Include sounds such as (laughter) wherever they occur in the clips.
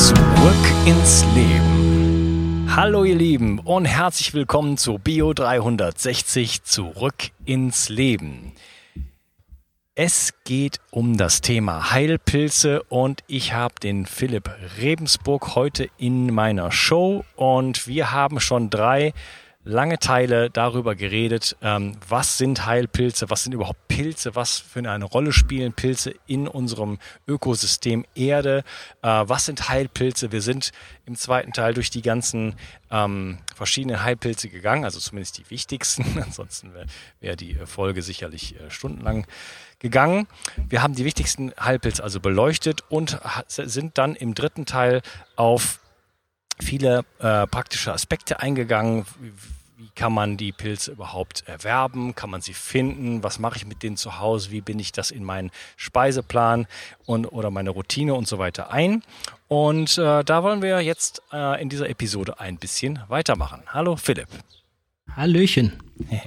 Zurück ins Leben. Hallo ihr Lieben und herzlich willkommen zu Bio 360 Zurück ins Leben. Es geht um das Thema Heilpilze und ich habe den Philipp Rebensburg heute in meiner Show und wir haben schon drei lange Teile darüber geredet, ähm, was sind Heilpilze, was sind überhaupt Pilze, was für eine Rolle spielen Pilze in unserem Ökosystem Erde, äh, was sind Heilpilze. Wir sind im zweiten Teil durch die ganzen ähm, verschiedenen Heilpilze gegangen, also zumindest die wichtigsten, (laughs) ansonsten wäre wär die Folge sicherlich äh, stundenlang gegangen. Wir haben die wichtigsten Heilpilze also beleuchtet und sind dann im dritten Teil auf viele äh, praktische Aspekte eingegangen. Wie, kann man die Pilze überhaupt erwerben? Kann man sie finden? Was mache ich mit denen zu Hause? Wie bin ich das in meinen Speiseplan und oder meine Routine und so weiter ein? Und äh, da wollen wir jetzt äh, in dieser Episode ein bisschen weitermachen. Hallo Philipp. Hallöchen. (laughs)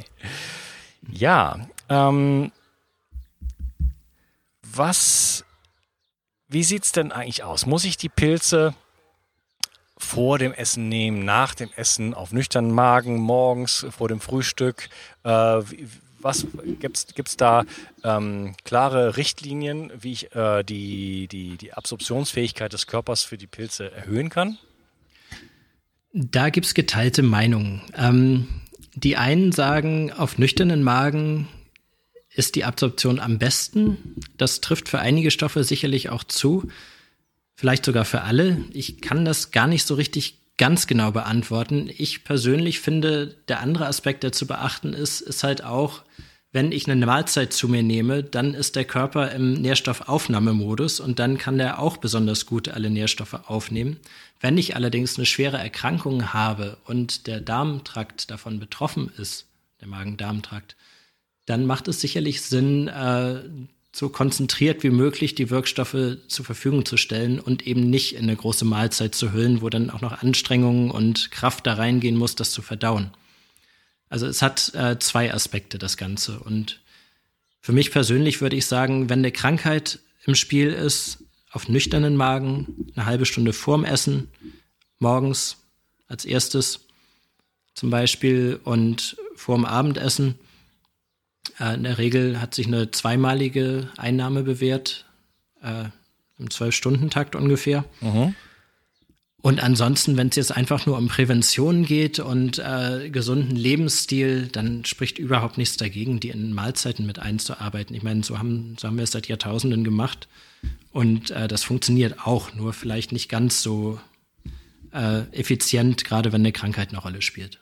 Ja, ähm, was, wie sieht's denn eigentlich aus? Muss ich die Pilze vor dem Essen nehmen, nach dem Essen, auf nüchternen Magen, morgens, vor dem Frühstück? Äh, was gibt's gibt's da ähm, klare Richtlinien, wie ich äh, die, die, die Absorptionsfähigkeit des Körpers für die Pilze erhöhen kann? Da gibt's geteilte Meinungen. Ähm, die einen sagen, auf nüchternen Magen ist die Absorption am besten. Das trifft für einige Stoffe sicherlich auch zu vielleicht sogar für alle. Ich kann das gar nicht so richtig ganz genau beantworten. Ich persönlich finde, der andere Aspekt, der zu beachten ist, ist halt auch, wenn ich eine Mahlzeit zu mir nehme, dann ist der Körper im Nährstoffaufnahmemodus und dann kann der auch besonders gut alle Nährstoffe aufnehmen. Wenn ich allerdings eine schwere Erkrankung habe und der Darmtrakt davon betroffen ist, der Magen-Darm-Trakt, dann macht es sicherlich Sinn, äh, so konzentriert wie möglich die Wirkstoffe zur Verfügung zu stellen und eben nicht in eine große Mahlzeit zu hüllen, wo dann auch noch Anstrengungen und Kraft da reingehen muss, das zu verdauen. Also es hat äh, zwei Aspekte, das Ganze. Und für mich persönlich würde ich sagen, wenn eine Krankheit im Spiel ist, auf nüchternen Magen, eine halbe Stunde vorm Essen, morgens als erstes zum Beispiel und vorm Abendessen, in der Regel hat sich eine zweimalige Einnahme bewährt, äh, im Zwölf-Stunden-Takt ungefähr. Mhm. Und ansonsten, wenn es jetzt einfach nur um Prävention geht und äh, gesunden Lebensstil, dann spricht überhaupt nichts dagegen, die in Mahlzeiten mit einzuarbeiten. Ich meine, so haben, so haben wir es seit Jahrtausenden gemacht. Und äh, das funktioniert auch, nur vielleicht nicht ganz so äh, effizient, gerade wenn eine Krankheit eine Rolle spielt.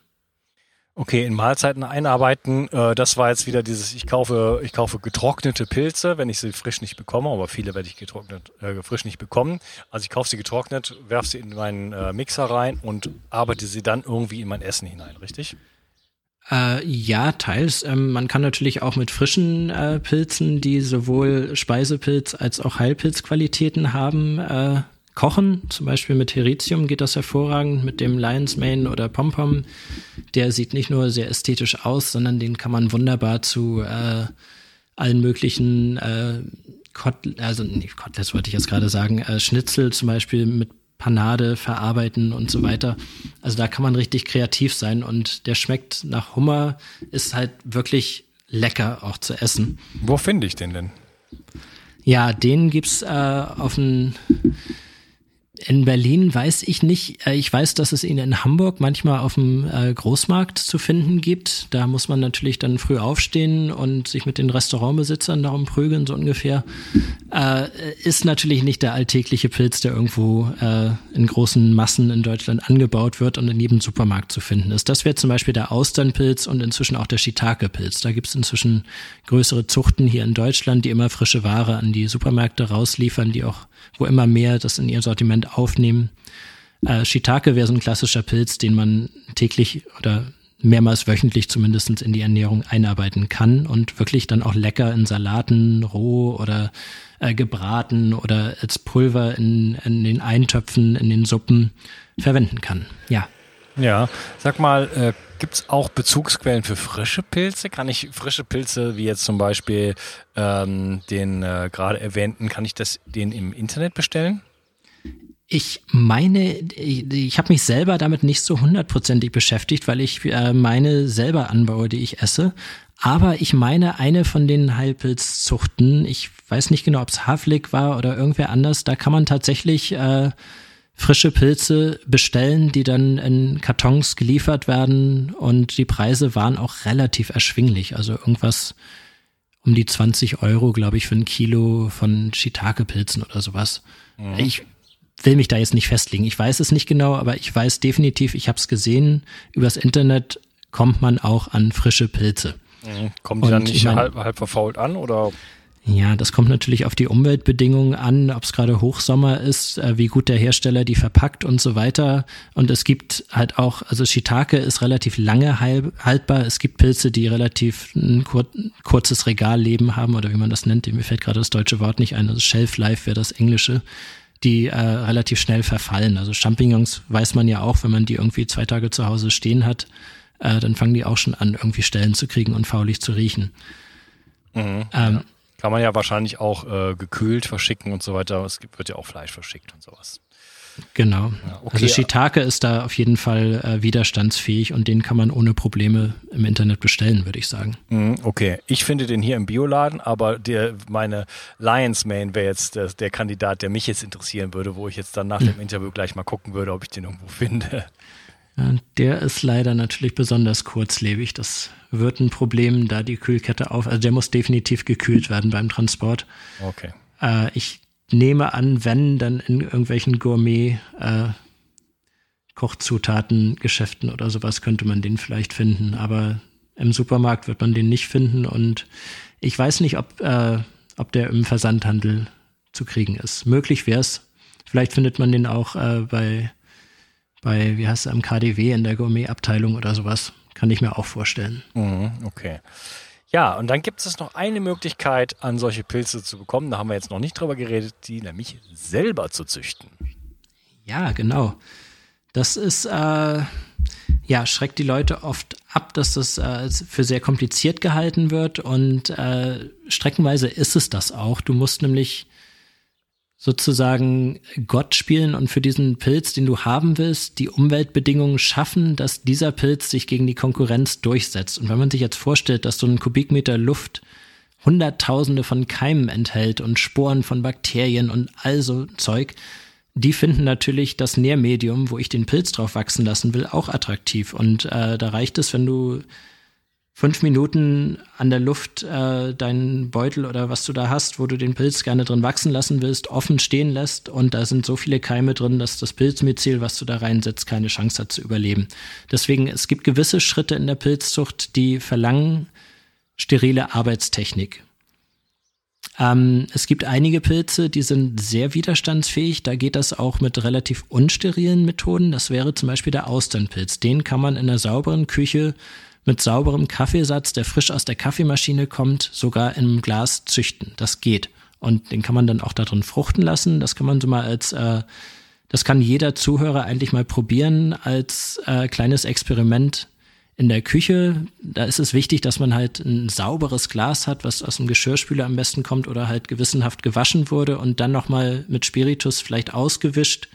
Okay, in Mahlzeiten einarbeiten, äh, das war jetzt wieder dieses, ich kaufe, ich kaufe getrocknete Pilze, wenn ich sie frisch nicht bekomme, aber viele werde ich getrocknet, äh, frisch nicht bekommen. Also ich kaufe sie getrocknet, werfe sie in meinen äh, Mixer rein und arbeite sie dann irgendwie in mein Essen hinein, richtig? Äh, ja, teils. Ähm, man kann natürlich auch mit frischen äh, Pilzen, die sowohl Speisepilz als auch Heilpilzqualitäten haben, äh, kochen. Zum Beispiel mit Heritium geht das hervorragend, mit dem Lion's Mane oder Pompom. Der sieht nicht nur sehr ästhetisch aus, sondern den kann man wunderbar zu äh, allen möglichen äh, Kotl also nicht Koteletts wollte ich jetzt gerade sagen, äh, Schnitzel zum Beispiel mit Panade verarbeiten und so weiter. Also da kann man richtig kreativ sein und der schmeckt nach Hummer, ist halt wirklich lecker auch zu essen. Wo finde ich den denn? Ja, den gibt's äh, auf dem in Berlin weiß ich nicht. Äh, ich weiß, dass es ihn in Hamburg manchmal auf dem äh, Großmarkt zu finden gibt. Da muss man natürlich dann früh aufstehen und sich mit den Restaurantbesitzern darum prügeln, so ungefähr. Äh, ist natürlich nicht der alltägliche Pilz, der irgendwo in großen Massen in Deutschland angebaut wird und in jedem Supermarkt zu finden ist. Das wäre zum Beispiel der Austernpilz und inzwischen auch der Shiitake-Pilz. Da gibt es inzwischen größere Zuchten hier in Deutschland, die immer frische Ware an die Supermärkte rausliefern, die auch, wo immer mehr das in ihr Sortiment aufnehmen. Äh, Shiitake wäre so ein klassischer Pilz, den man täglich oder mehrmals wöchentlich zumindest in die Ernährung einarbeiten kann und wirklich dann auch lecker in Salaten, roh oder äh, gebraten oder als Pulver in, in den Eintöpfen, in den Suppen verwenden kann. Ja. Ja, sag mal, äh, gibt es auch Bezugsquellen für frische Pilze? Kann ich frische Pilze, wie jetzt zum Beispiel ähm, den äh, gerade erwähnten, kann ich das den im Internet bestellen? Ich meine, ich, ich habe mich selber damit nicht so hundertprozentig beschäftigt, weil ich äh, meine selber anbaue, die ich esse. Aber ich meine, eine von den Heilpilzzuchten, ich weiß nicht genau, ob es Havlik war oder irgendwer anders, da kann man tatsächlich äh, frische Pilze bestellen, die dann in Kartons geliefert werden und die Preise waren auch relativ erschwinglich. Also irgendwas um die 20 Euro, glaube ich, für ein Kilo von Shiitake-Pilzen oder sowas. Mhm. Ich will mich da jetzt nicht festlegen. Ich weiß es nicht genau, aber ich weiß definitiv, ich habe es gesehen, übers Internet kommt man auch an frische Pilze. Mhm. Kommen die und dann nicht mein, halb, halb verfault an oder? Ja, das kommt natürlich auf die Umweltbedingungen an, ob es gerade Hochsommer ist, äh, wie gut der Hersteller die verpackt und so weiter. Und es gibt halt auch, also Shiitake ist relativ lange haltbar. Es gibt Pilze, die relativ ein kur kurzes Regalleben haben oder wie man das nennt. Mir fällt gerade das deutsche Wort nicht ein. Also Shelf Life wäre das Englische die äh, relativ schnell verfallen. Also Champignons weiß man ja auch, wenn man die irgendwie zwei Tage zu Hause stehen hat, äh, dann fangen die auch schon an, irgendwie Stellen zu kriegen und faulig zu riechen. Mhm, ähm, ja. Kann man ja wahrscheinlich auch äh, gekühlt verschicken und so weiter. Es gibt, wird ja auch Fleisch verschickt und sowas. Genau. Ja, okay. Also Shiitake ist da auf jeden Fall äh, widerstandsfähig und den kann man ohne Probleme im Internet bestellen, würde ich sagen. Mhm, okay, ich finde den hier im Bioladen, aber der, meine Lions Mane wäre jetzt der, der, Kandidat, der mich jetzt interessieren würde, wo ich jetzt dann nach mhm. dem Interview gleich mal gucken würde, ob ich den irgendwo finde. Ja, der ist leider natürlich besonders kurzlebig. Das wird ein Problem, da die Kühlkette auf. Also der muss definitiv gekühlt werden beim Transport. Okay. Äh, ich nehme an, wenn, dann in irgendwelchen Gourmet äh, Kochzutaten, Geschäften oder sowas könnte man den vielleicht finden, aber im Supermarkt wird man den nicht finden und ich weiß nicht, ob, äh, ob der im Versandhandel zu kriegen ist. Möglich wäre es. Vielleicht findet man den auch äh, bei, bei, wie heißt es, am KDW in der Gourmet-Abteilung oder sowas. Kann ich mir auch vorstellen. Mhm, okay. Ja, und dann gibt es noch eine Möglichkeit, an solche Pilze zu bekommen. Da haben wir jetzt noch nicht drüber geredet, die nämlich selber zu züchten. Ja, genau. Das ist, äh, ja, schreckt die Leute oft ab, dass das äh, für sehr kompliziert gehalten wird und äh, streckenweise ist es das auch. Du musst nämlich sozusagen Gott spielen und für diesen Pilz, den du haben willst, die Umweltbedingungen schaffen, dass dieser Pilz sich gegen die Konkurrenz durchsetzt. Und wenn man sich jetzt vorstellt, dass so ein Kubikmeter Luft Hunderttausende von Keimen enthält und Sporen von Bakterien und all so Zeug, die finden natürlich das Nährmedium, wo ich den Pilz drauf wachsen lassen will, auch attraktiv. Und äh, da reicht es, wenn du fünf Minuten an der Luft äh, deinen Beutel oder was du da hast, wo du den Pilz gerne drin wachsen lassen willst, offen stehen lässt und da sind so viele Keime drin, dass das Pilzmyzel, was du da reinsetzt, keine Chance hat zu überleben. Deswegen, es gibt gewisse Schritte in der Pilzzucht, die verlangen sterile Arbeitstechnik. Ähm, es gibt einige Pilze, die sind sehr widerstandsfähig. Da geht das auch mit relativ unsterilen Methoden. Das wäre zum Beispiel der Austernpilz. Den kann man in einer sauberen Küche mit sauberem Kaffeesatz, der frisch aus der Kaffeemaschine kommt, sogar in einem Glas züchten. Das geht. Und den kann man dann auch da drin fruchten lassen. Das kann man so mal als, äh, das kann jeder Zuhörer eigentlich mal probieren als äh, kleines Experiment in der Küche. Da ist es wichtig, dass man halt ein sauberes Glas hat, was aus dem Geschirrspüler am besten kommt oder halt gewissenhaft gewaschen wurde und dann nochmal mit Spiritus vielleicht ausgewischt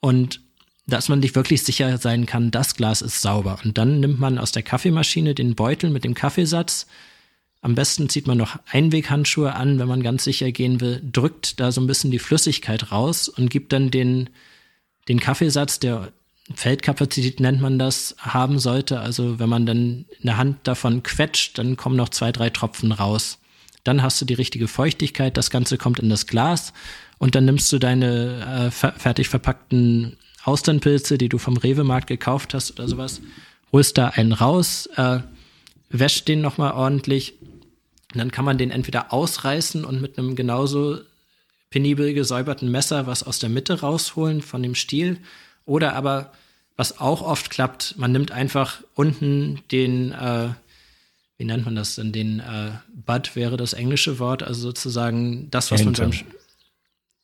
und dass man sich wirklich sicher sein kann, das Glas ist sauber. Und dann nimmt man aus der Kaffeemaschine den Beutel mit dem Kaffeesatz. Am besten zieht man noch Einweghandschuhe an, wenn man ganz sicher gehen will, drückt da so ein bisschen die Flüssigkeit raus und gibt dann den, den Kaffeesatz, der Feldkapazität nennt man das, haben sollte. Also wenn man dann eine Hand davon quetscht, dann kommen noch zwei, drei Tropfen raus. Dann hast du die richtige Feuchtigkeit, das Ganze kommt in das Glas und dann nimmst du deine äh, fertig verpackten Austernpilze, die du vom Rewe-Markt gekauft hast oder sowas, holst da einen raus, äh, wäscht den nochmal ordentlich. Und dann kann man den entweder ausreißen und mit einem genauso penibel gesäuberten Messer was aus der Mitte rausholen von dem Stiel. Oder aber, was auch oft klappt, man nimmt einfach unten den, äh, wie nennt man das denn, den äh, Butt wäre das englische Wort, also sozusagen das, was Ente. man beim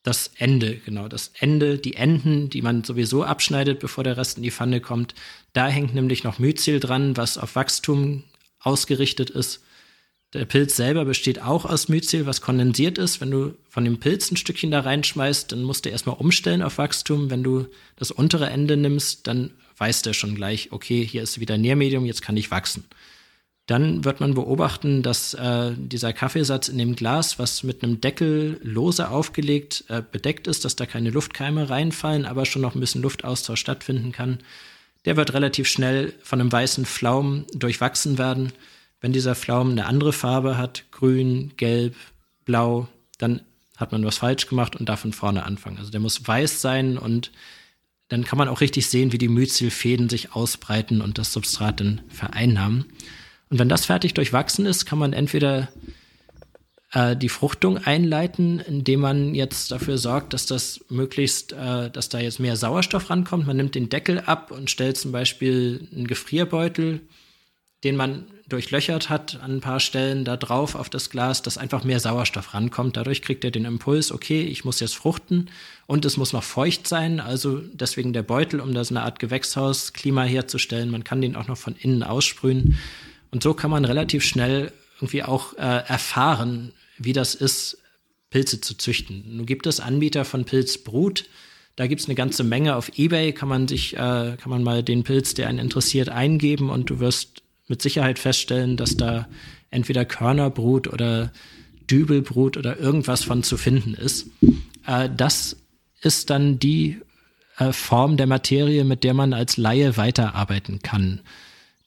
das Ende, genau, das Ende, die Enden, die man sowieso abschneidet, bevor der Rest in die Pfanne kommt. Da hängt nämlich noch Myzel dran, was auf Wachstum ausgerichtet ist. Der Pilz selber besteht auch aus Myzel, was kondensiert ist. Wenn du von dem Pilz ein Stückchen da reinschmeißt, dann musst du erstmal umstellen auf Wachstum. Wenn du das untere Ende nimmst, dann weiß der schon gleich, okay, hier ist wieder Nährmedium, jetzt kann ich wachsen. Dann wird man beobachten, dass äh, dieser Kaffeesatz in dem Glas, was mit einem Deckel lose aufgelegt äh, bedeckt ist, dass da keine Luftkeime reinfallen, aber schon noch ein bisschen Luftaustausch stattfinden kann, der wird relativ schnell von einem weißen Pflaumen durchwachsen werden. Wenn dieser Pflaumen eine andere Farbe hat, grün, gelb, blau, dann hat man was falsch gemacht und darf von vorne anfangen. Also der muss weiß sein und dann kann man auch richtig sehen, wie die Myzelfäden sich ausbreiten und das Substrat dann vereinnahmen. Und wenn das fertig durchwachsen ist, kann man entweder äh, die Fruchtung einleiten, indem man jetzt dafür sorgt, dass das möglichst, äh, dass da jetzt mehr Sauerstoff rankommt. Man nimmt den Deckel ab und stellt zum Beispiel einen Gefrierbeutel den man durchlöchert hat an ein paar Stellen da drauf auf das Glas, dass einfach mehr Sauerstoff rankommt. Dadurch kriegt er den Impuls, okay, ich muss jetzt fruchten und es muss noch feucht sein, also deswegen der Beutel, um da so eine Art Gewächshausklima herzustellen. Man kann den auch noch von innen aussprühen und so kann man relativ schnell irgendwie auch äh, erfahren, wie das ist, Pilze zu züchten. Nun gibt es Anbieter von Pilzbrut, da gibt es eine ganze Menge auf Ebay, kann man sich, äh, kann man mal den Pilz, der einen interessiert, eingeben und du wirst mit Sicherheit feststellen, dass da entweder Körnerbrut oder Dübelbrut oder irgendwas von zu finden ist. Äh, das ist dann die äh, Form der Materie, mit der man als Laie weiterarbeiten kann.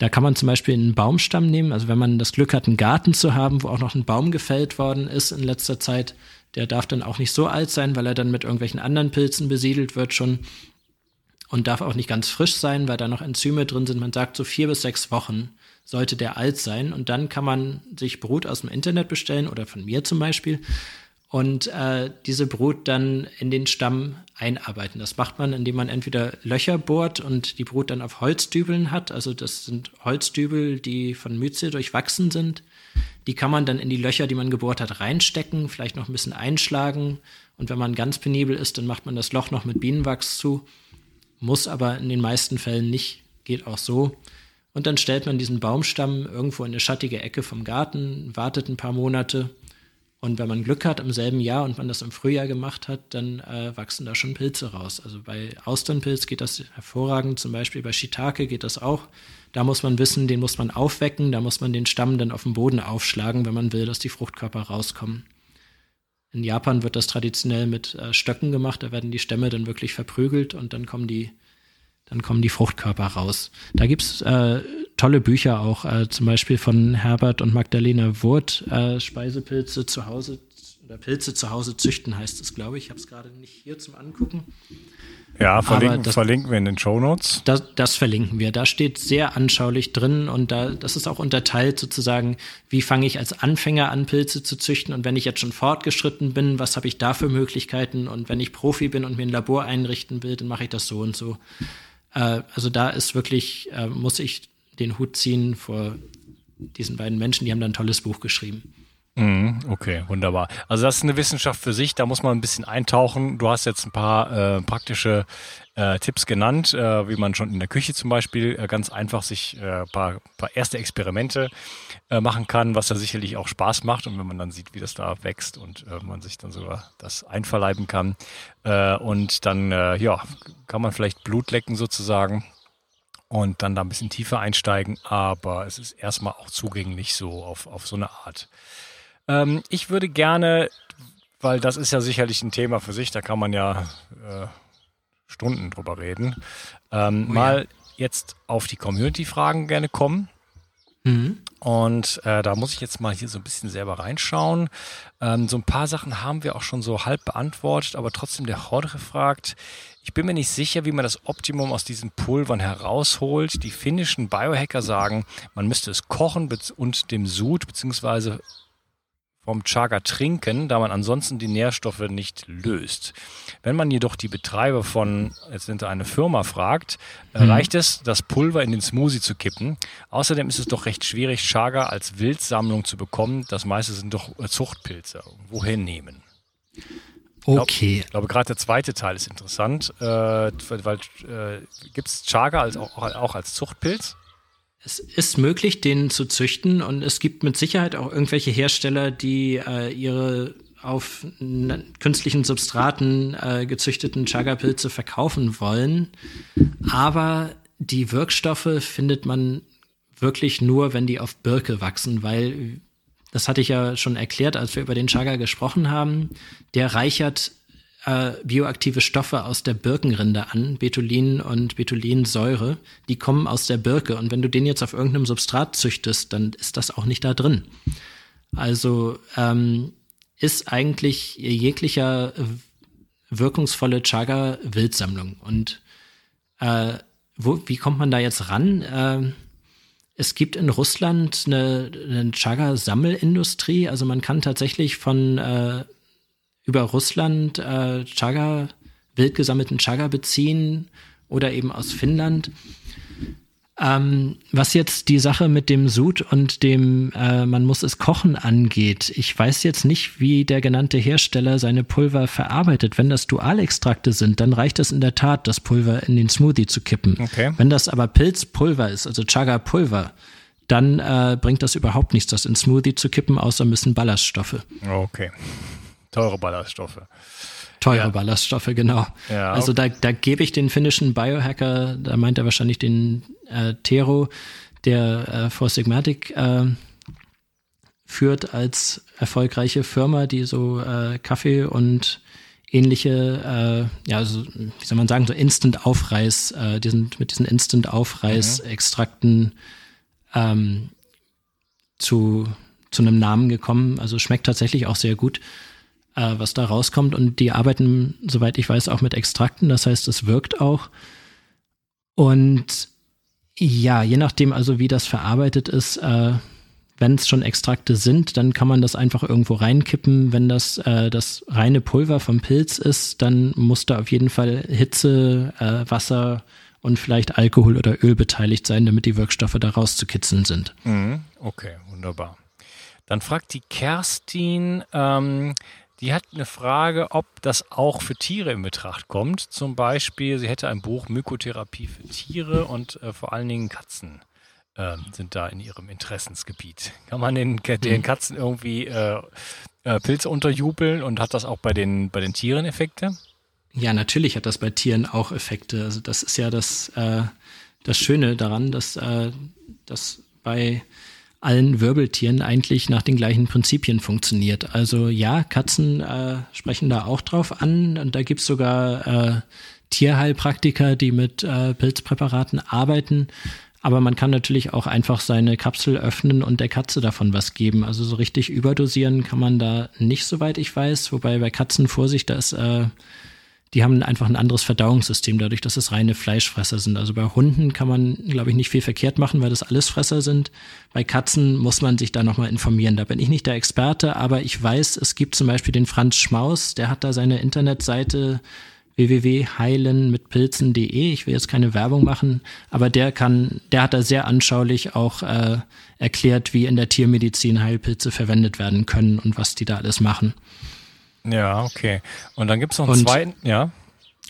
Da kann man zum Beispiel einen Baumstamm nehmen. Also wenn man das Glück hat, einen Garten zu haben, wo auch noch ein Baum gefällt worden ist in letzter Zeit, der darf dann auch nicht so alt sein, weil er dann mit irgendwelchen anderen Pilzen besiedelt wird schon und darf auch nicht ganz frisch sein, weil da noch Enzyme drin sind. Man sagt so vier bis sechs Wochen sollte der alt sein. Und dann kann man sich Brut aus dem Internet bestellen oder von mir zum Beispiel und äh, diese Brut dann in den Stamm einarbeiten. Das macht man, indem man entweder Löcher bohrt und die Brut dann auf Holzdübeln hat. Also das sind Holzdübel, die von Myzel durchwachsen sind. Die kann man dann in die Löcher, die man gebohrt hat, reinstecken, vielleicht noch ein bisschen einschlagen. Und wenn man ganz penibel ist, dann macht man das Loch noch mit Bienenwachs zu. Muss aber in den meisten Fällen nicht, geht auch so. Und dann stellt man diesen Baumstamm irgendwo in eine schattige Ecke vom Garten, wartet ein paar Monate. Und wenn man Glück hat im selben Jahr und man das im Frühjahr gemacht hat, dann äh, wachsen da schon Pilze raus. Also bei Austernpilz geht das hervorragend, zum Beispiel bei Shiitake geht das auch. Da muss man wissen, den muss man aufwecken, da muss man den Stamm dann auf dem Boden aufschlagen, wenn man will, dass die Fruchtkörper rauskommen. In Japan wird das traditionell mit äh, Stöcken gemacht, da werden die Stämme dann wirklich verprügelt und dann kommen die dann kommen die Fruchtkörper raus. Da gibt's äh, tolle Bücher auch, äh, zum Beispiel von Herbert und Magdalena Wurth, äh, Speisepilze zu Hause oder Pilze zu Hause züchten heißt es, glaube ich. Ich habe es gerade nicht hier zum Angucken. Ja, verlinken, das, verlinken wir in den Show Notes. Das, das, verlinken wir. Da steht sehr anschaulich drin und da, das ist auch unterteilt sozusagen, wie fange ich als Anfänger an, Pilze zu züchten und wenn ich jetzt schon fortgeschritten bin, was habe ich da für Möglichkeiten und wenn ich Profi bin und mir ein Labor einrichten will, dann mache ich das so und so. Äh, also da ist wirklich, äh, muss ich den Hut ziehen vor diesen beiden Menschen, die haben da ein tolles Buch geschrieben. Mhm, okay, wunderbar. Also das ist eine Wissenschaft für sich, da muss man ein bisschen eintauchen. Du hast jetzt ein paar äh, praktische äh, Tipps genannt, äh, wie man schon in der Küche zum Beispiel äh, ganz einfach sich ein äh, paar, paar erste Experimente äh, machen kann, was ja sicherlich auch Spaß macht. Und wenn man dann sieht, wie das da wächst und man sich dann sogar das einverleiben kann. und dann, ja, kann man vielleicht Blut lecken sozusagen und dann da ein bisschen tiefer einsteigen. Aber es ist erstmal auch zugänglich so auf, auf so eine Art. Ähm, ich würde gerne, weil das ist ja sicherlich ein Thema für sich, da kann man ja äh, Stunden drüber reden, ähm, oh, mal ja. jetzt auf die Community-Fragen gerne kommen. Mhm. Und äh, da muss ich jetzt mal hier so ein bisschen selber reinschauen. Ähm, so ein paar Sachen haben wir auch schon so halb beantwortet, aber trotzdem der Jorge fragt, ich bin mir nicht sicher, wie man das Optimum aus diesen Pulvern herausholt. Die finnischen Biohacker sagen, man müsste es kochen und dem Sud bzw vom Chaga trinken, da man ansonsten die Nährstoffe nicht löst. Wenn man jedoch die Betreiber von, jetzt sind eine Firma fragt, äh, mhm. reicht es, das Pulver in den Smoothie zu kippen. Außerdem ist es doch recht schwierig, Chaga als Wildsammlung zu bekommen. Das meiste sind doch Zuchtpilze. Wohin nehmen? Okay. Ich glaube, gerade der zweite Teil ist interessant, äh, weil äh, gibt es Chaga als, auch, auch als Zuchtpilz? Es ist möglich, den zu züchten und es gibt mit Sicherheit auch irgendwelche Hersteller, die äh, ihre auf künstlichen Substraten äh, gezüchteten Chaga-Pilze verkaufen wollen. Aber die Wirkstoffe findet man wirklich nur, wenn die auf Birke wachsen, weil das hatte ich ja schon erklärt, als wir über den Chaga gesprochen haben. Der reichert äh, bioaktive Stoffe aus der Birkenrinde an, Betulin und Betulinsäure, die kommen aus der Birke. Und wenn du den jetzt auf irgendeinem Substrat züchtest, dann ist das auch nicht da drin. Also ähm, ist eigentlich jeglicher wirkungsvolle Chaga Wildsammlung. Und äh, wo, wie kommt man da jetzt ran? Äh, es gibt in Russland eine, eine Chaga-Sammelindustrie. Also man kann tatsächlich von äh, über Russland äh, Chaga, wild gesammelten Chaga beziehen oder eben aus Finnland. Ähm, was jetzt die Sache mit dem Sud und dem äh, man muss es kochen angeht, ich weiß jetzt nicht, wie der genannte Hersteller seine Pulver verarbeitet. Wenn das Dualextrakte sind, dann reicht es in der Tat, das Pulver in den Smoothie zu kippen. Okay. Wenn das aber Pilzpulver ist, also Chaga-Pulver, dann äh, bringt das überhaupt nichts, das in Smoothie zu kippen, außer ein bisschen Ballaststoffe. Okay. Teure Ballaststoffe. Teure ja. Ballaststoffe, genau. Ja, also da, da gebe ich den finnischen Biohacker, da meint er wahrscheinlich den äh, Tero, der äh, For Sigmatic äh, führt als erfolgreiche Firma, die so äh, Kaffee und ähnliche, äh, ja, also, wie soll man sagen, so Instant-Aufreiß, äh, die sind mit diesen Instant-Aufreiß-Extrakten ähm, zu, zu einem Namen gekommen. Also schmeckt tatsächlich auch sehr gut äh, was da rauskommt. Und die arbeiten, soweit ich weiß, auch mit Extrakten. Das heißt, es wirkt auch. Und ja, je nachdem also, wie das verarbeitet ist, äh, wenn es schon Extrakte sind, dann kann man das einfach irgendwo reinkippen. Wenn das äh, das reine Pulver vom Pilz ist, dann muss da auf jeden Fall Hitze, äh, Wasser und vielleicht Alkohol oder Öl beteiligt sein, damit die Wirkstoffe da rauszukitzeln sind. Mhm. Okay, wunderbar. Dann fragt die Kerstin, ähm, die hat eine Frage, ob das auch für Tiere in Betracht kommt. Zum Beispiel, sie hätte ein Buch Mykotherapie für Tiere und äh, vor allen Dingen Katzen äh, sind da in ihrem Interessensgebiet. (laughs) Kann man den, den mhm. Katzen irgendwie äh, äh, Pilze unterjubeln und hat das auch bei den, bei den Tieren Effekte? Ja, natürlich hat das bei Tieren auch Effekte. Also das ist ja das, äh, das Schöne daran, dass, äh, dass bei allen Wirbeltieren eigentlich nach den gleichen Prinzipien funktioniert. Also ja, Katzen äh, sprechen da auch drauf an und da gibt's sogar äh, Tierheilpraktiker, die mit äh, Pilzpräparaten arbeiten. Aber man kann natürlich auch einfach seine Kapsel öffnen und der Katze davon was geben. Also so richtig überdosieren kann man da nicht, soweit ich weiß. Wobei bei Katzen Vorsicht, da ist äh, die haben einfach ein anderes Verdauungssystem, dadurch, dass es reine Fleischfresser sind. Also bei Hunden kann man, glaube ich, nicht viel verkehrt machen, weil das alles Fresser sind. Bei Katzen muss man sich da nochmal informieren. Da bin ich nicht der Experte, aber ich weiß, es gibt zum Beispiel den Franz Schmaus, der hat da seine Internetseite www.heilen mit Pilzen.de. Ich will jetzt keine Werbung machen, aber der kann, der hat da sehr anschaulich auch äh, erklärt, wie in der Tiermedizin Heilpilze verwendet werden können und was die da alles machen. Ja, okay. Und dann gibt es noch einen und, zweiten, ja.